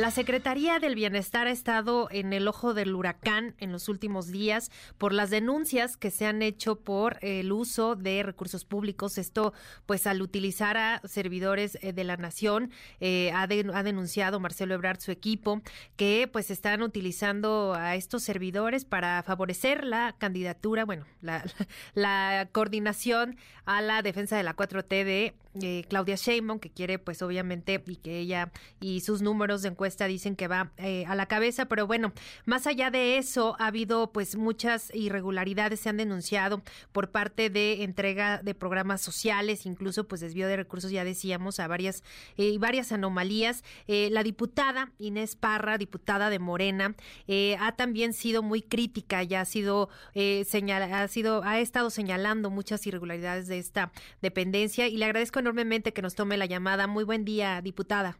La Secretaría del Bienestar ha estado en el ojo del huracán en los últimos días por las denuncias que se han hecho por el uso de recursos públicos. Esto, pues, al utilizar a servidores eh, de la nación, eh, ha, denunciado Marcelo Ebrard su equipo que, pues, están utilizando a estos servidores para favorecer la candidatura, bueno, la, la coordinación a la defensa de la 4T de eh, Claudia Sheinbaum, que quiere, pues obviamente, y que ella y sus números de encuesta dicen que va eh, a la cabeza, pero bueno, más allá de eso, ha habido pues muchas irregularidades, se han denunciado por parte de entrega de programas sociales, incluso pues desvío de recursos, ya decíamos, a varias, y eh, varias anomalías. la diputada Inés Parra, diputada de Morena, ha también sido muy crítica, ya ha sido, señala, ha sido, ha estado señalando muchas irregularidades de esta dependencia y le agradezco enormemente que nos tome la llamada. Muy buen día, diputada.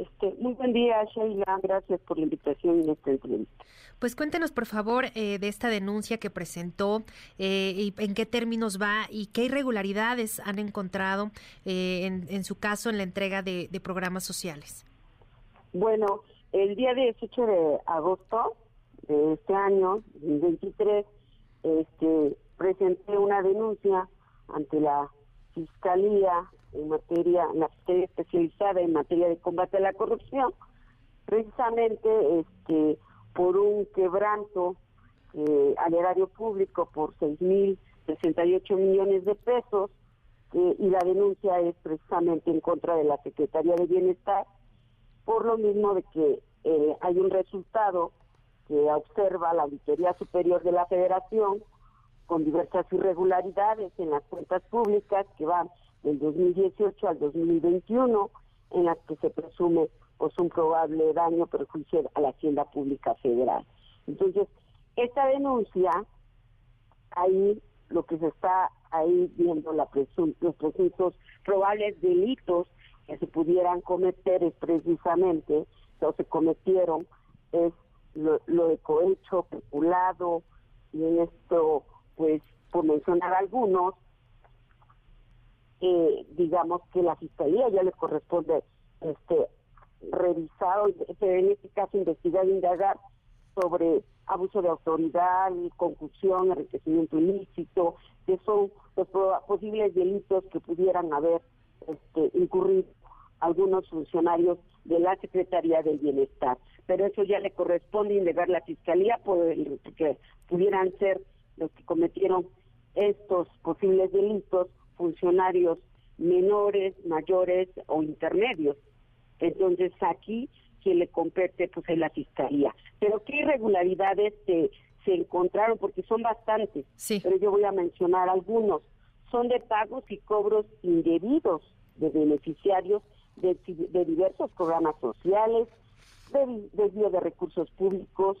Este, muy buen día, Sheila. Gracias por la invitación en esta entrevista. Pues cuéntenos, por favor, eh, de esta denuncia que presentó, eh, y en qué términos va y qué irregularidades han encontrado eh, en, su caso en la entrega de, programas sociales. Bueno, el día 18 de agosto de este año, 2023, este, presenté una denuncia ante la Fiscalía en materia, la Fiscalía especializada en materia de combate a la corrupción, precisamente este por un quebranto eh, al erario público por 6.068 millones de pesos eh, y la denuncia es precisamente en contra de la Secretaría de Bienestar por lo mismo de que eh, hay un resultado que observa la Auditoría Superior de la Federación con diversas irregularidades en las cuentas públicas que van del 2018 al 2021, en las que se presume pues un probable daño perjuicio a la hacienda pública federal. Entonces, esta denuncia, ahí lo que se está ahí viendo la los presuntos probables delitos que se pudieran cometer es precisamente, o se cometieron, es lo, lo de cohecho, peculado, y en esto pues por mencionar algunos, eh, digamos que la fiscalía ya le corresponde este revisar, en este caso investigar e indagar sobre abuso de autoridad, concusión, enriquecimiento ilícito, que son los posibles delitos que pudieran haber este, incurrido algunos funcionarios de la Secretaría del Bienestar. Pero eso ya le corresponde indagar la Fiscalía porque pudieran ser los que cometieron estos posibles delitos, funcionarios menores, mayores o intermedios. Entonces aquí quien le compete pues es la fiscalía. Pero qué irregularidades se, se encontraron porque son bastantes. Pero yo voy a mencionar algunos. Son de pagos y cobros indebidos de beneficiarios de, de diversos programas sociales, de desvío de recursos públicos,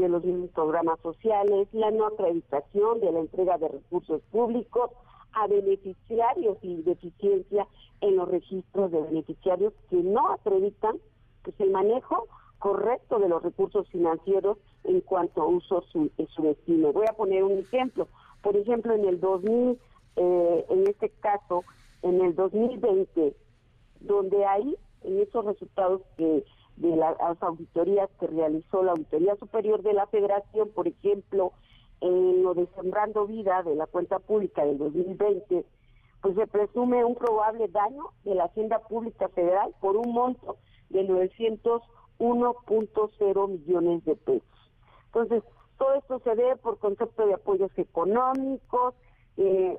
de los mismos programas sociales, la no acreditación de la entrega de recursos públicos a beneficiarios y deficiencia en los registros de beneficiarios que no acreditan pues, el manejo correcto de los recursos financieros en cuanto a uso su, su destino. Voy a poner un ejemplo. Por ejemplo, en el 2000, eh, en este caso, en el 2020, donde hay en esos resultados que de las auditorías que realizó la Auditoría Superior de la Federación, por ejemplo, en lo de Sembrando Vida de la cuenta pública del 2020, pues se presume un probable daño de la Hacienda Pública Federal por un monto de 901.0 millones de pesos. Entonces, todo esto se debe por concepto de apoyos económicos, eh,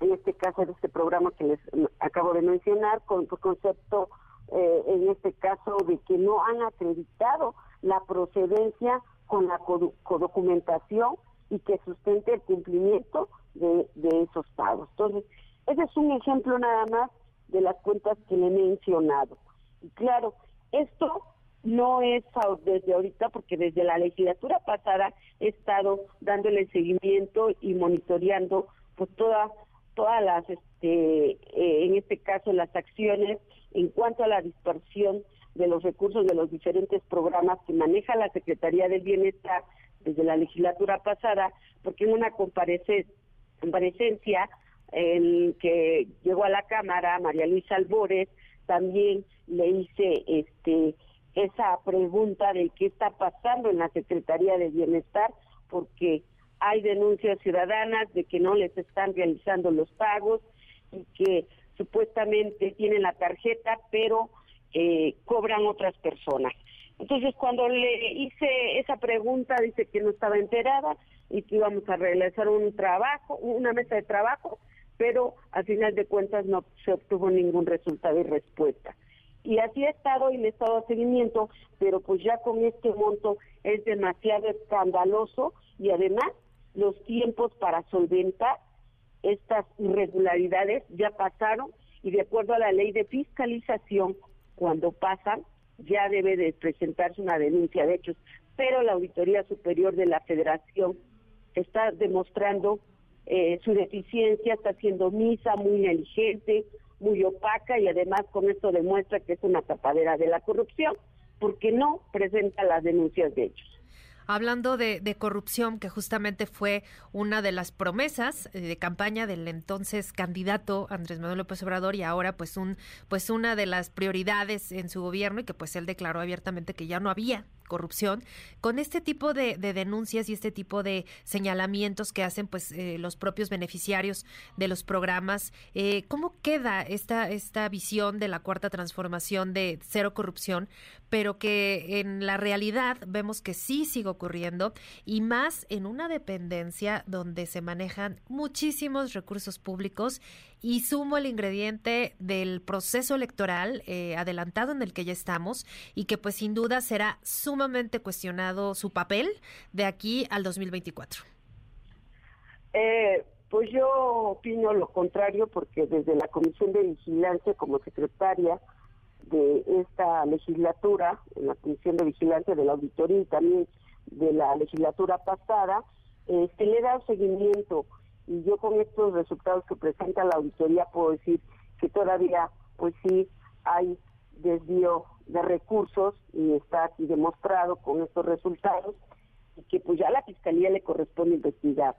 en este caso de este programa que les acabo de mencionar, con por concepto eh, en este caso de que no han acreditado la procedencia con la codocumentación y que sustente el cumplimiento de, esos pagos. Entonces, ese es un ejemplo nada más de las cuentas que le he mencionado. Y claro, esto no es desde ahorita, porque desde la legislatura pasada he estado dándole seguimiento y monitoreando pues toda, todas las, este, eh, en este caso, las acciones en cuanto a la dispersión de los recursos de los diferentes programas que maneja la Secretaría del Bienestar desde la legislatura pasada, porque en una comparecencia el que llegó a la Cámara, María Luisa Albores, también le hice este esa pregunta de qué está pasando en la Secretaría de Bienestar, porque hay denuncias ciudadanas de que no les están realizando los pagos y que supuestamente tienen la tarjeta, pero eh, cobran otras personas. Entonces, cuando le hice esa pregunta, dice que no estaba enterada y que íbamos a realizar un trabajo, una mesa de trabajo, pero al final de cuentas no se obtuvo ningún resultado y respuesta. Y así ha estado y le he estado a seguimiento, pero pues ya con este monto es demasiado escandaloso y además los tiempos para solventar estas irregularidades ya pasaron y de acuerdo a la ley de fiscalización, cuando pasan ya debe de presentarse una denuncia de hechos, pero la Auditoría Superior de la Federación está demostrando eh, su deficiencia, está siendo misa, muy negligente, muy opaca y además con esto demuestra que es una tapadera de la corrupción porque no presenta las denuncias de hechos. Hablando de, corrupción, que justamente fue una de las promesas eh, de campaña del entonces candidato Andrés Manuel López Obrador y ahora pues un pues una de las prioridades en su gobierno y que pues él declaró abiertamente que ya no había corrupción, con este tipo de, denuncias y este tipo de señalamientos que hacen pues eh, los propios beneficiarios de los programas, eh, ¿cómo queda esta, esta visión de la cuarta transformación de cero corrupción, pero que en la realidad vemos que sí sigue ocurriendo y más en una dependencia donde se manejan muchísimos recursos públicos y sumo el ingrediente del proceso electoral eh, adelantado en el que ya estamos y que pues sin duda será sumamente cuestionado su papel de aquí al 2024. Eh, pues yo opino lo contrario porque desde la Comisión de Vigilancia como secretaria de esta legislatura, en la Comisión de Vigilancia de la Auditoría y también de la legislatura pasada, eh, se le da seguimiento y yo con estos resultados que presenta la auditoría puedo decir que todavía pues sí hay desvío de recursos y está aquí demostrado con estos resultados y que pues ya a la fiscalía le corresponde investigar.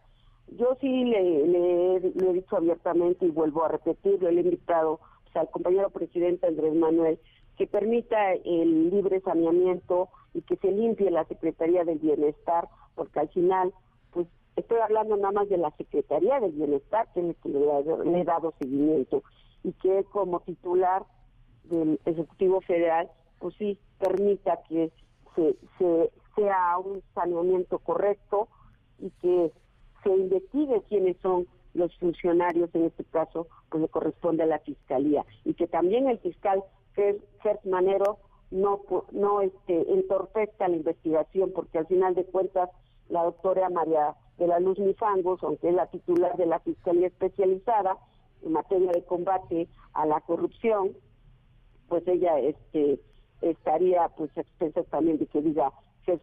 Yo sí le, he dicho abiertamente y vuelvo a repetirlo, le he invitado pues, al compañero presidente Andrés Manuel que permita el libre saneamiento y que se limpie la Secretaría del Bienestar, porque al final Estoy hablando nada más de la Secretaría del Bienestar, que que le, he dado seguimiento, y que como titular del Ejecutivo Federal, pues sí, permita que se, sea un saneamiento correcto y que se investigue quiénes son los funcionarios, en este caso, pues le corresponde a la Fiscalía, y que también el fiscal Gers Manero no, no este, entorpezca la investigación, porque al final de cuentas la doctora María de la Luz Mifangos, aunque es la titular de la Fiscalía Especializada en materia de combate a la corrupción, pues ella este estaría pues expensa también de que diga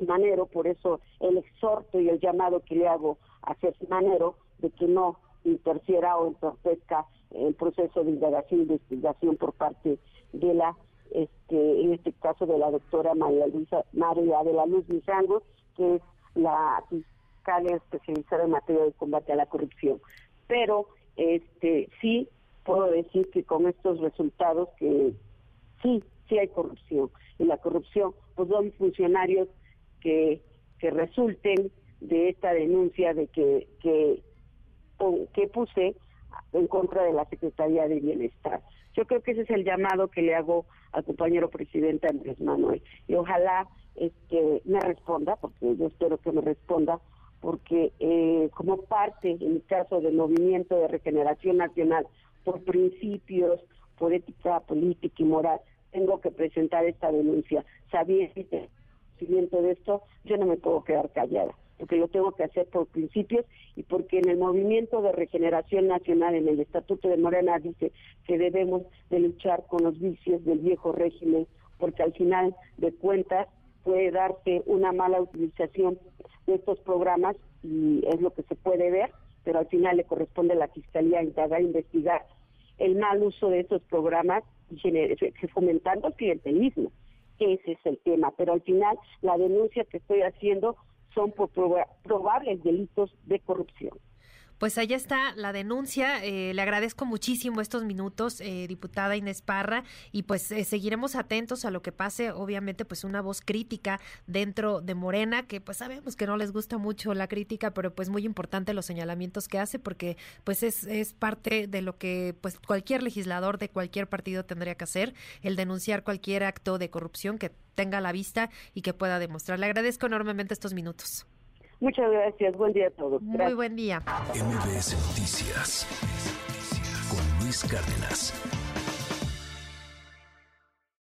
Manero, por eso el exhorto y el llamado que le hago a Manero de que no interfiera o entorpezca el proceso de indagación e investigación por parte de la este en este caso de la doctora María Luisa María de la Luz Mifangos, que es la especializada en materia de combate a la corrupción. Pero este sí puedo decir que con estos resultados que sí, sí hay corrupción. Y la corrupción, pues son funcionarios que, que resulten de esta denuncia de que, que, que puse en contra de la Secretaría de Bienestar. Yo creo que ese es el llamado que le hago al compañero presidente Andrés Manuel. Y ojalá este, me responda, porque yo espero que me responda, porque eh, como parte, en el caso del movimiento de regeneración nacional, por principios, por ética política y moral, tengo que presentar esta denuncia. Sabiendo de esto, yo no me puedo quedar callada, porque lo tengo que hacer por principios y porque en el movimiento de regeneración nacional, en el Estatuto de Morena, dice que debemos de luchar con los vicios del viejo régimen, porque al final de cuentas puede darse una mala utilización de estos programas y es lo que se puede ver, pero al final le corresponde a la Fiscalía indagar, investigar el mal uso de estos programas y fomentando el clientelismo. Ese es el tema, pero al final la denuncia que estoy haciendo son por probables delitos de corrupción. Pues allá está la denuncia. Eh, le agradezco muchísimo estos minutos, eh, diputada Inés Parra, y pues eh, seguiremos atentos a lo que pase. Obviamente, pues una voz crítica dentro de Morena, que pues sabemos que no les gusta mucho la crítica, pero pues muy importante los señalamientos que hace, porque pues es, es parte de lo que pues cualquier legislador de cualquier partido tendría que hacer, el denunciar cualquier acto de corrupción que tenga a la vista y que pueda demostrar. Le agradezco enormemente estos minutos. Muchas gracias. Buen día a todos. Muy buen día. MBS Noticias con Luis Cárdenas.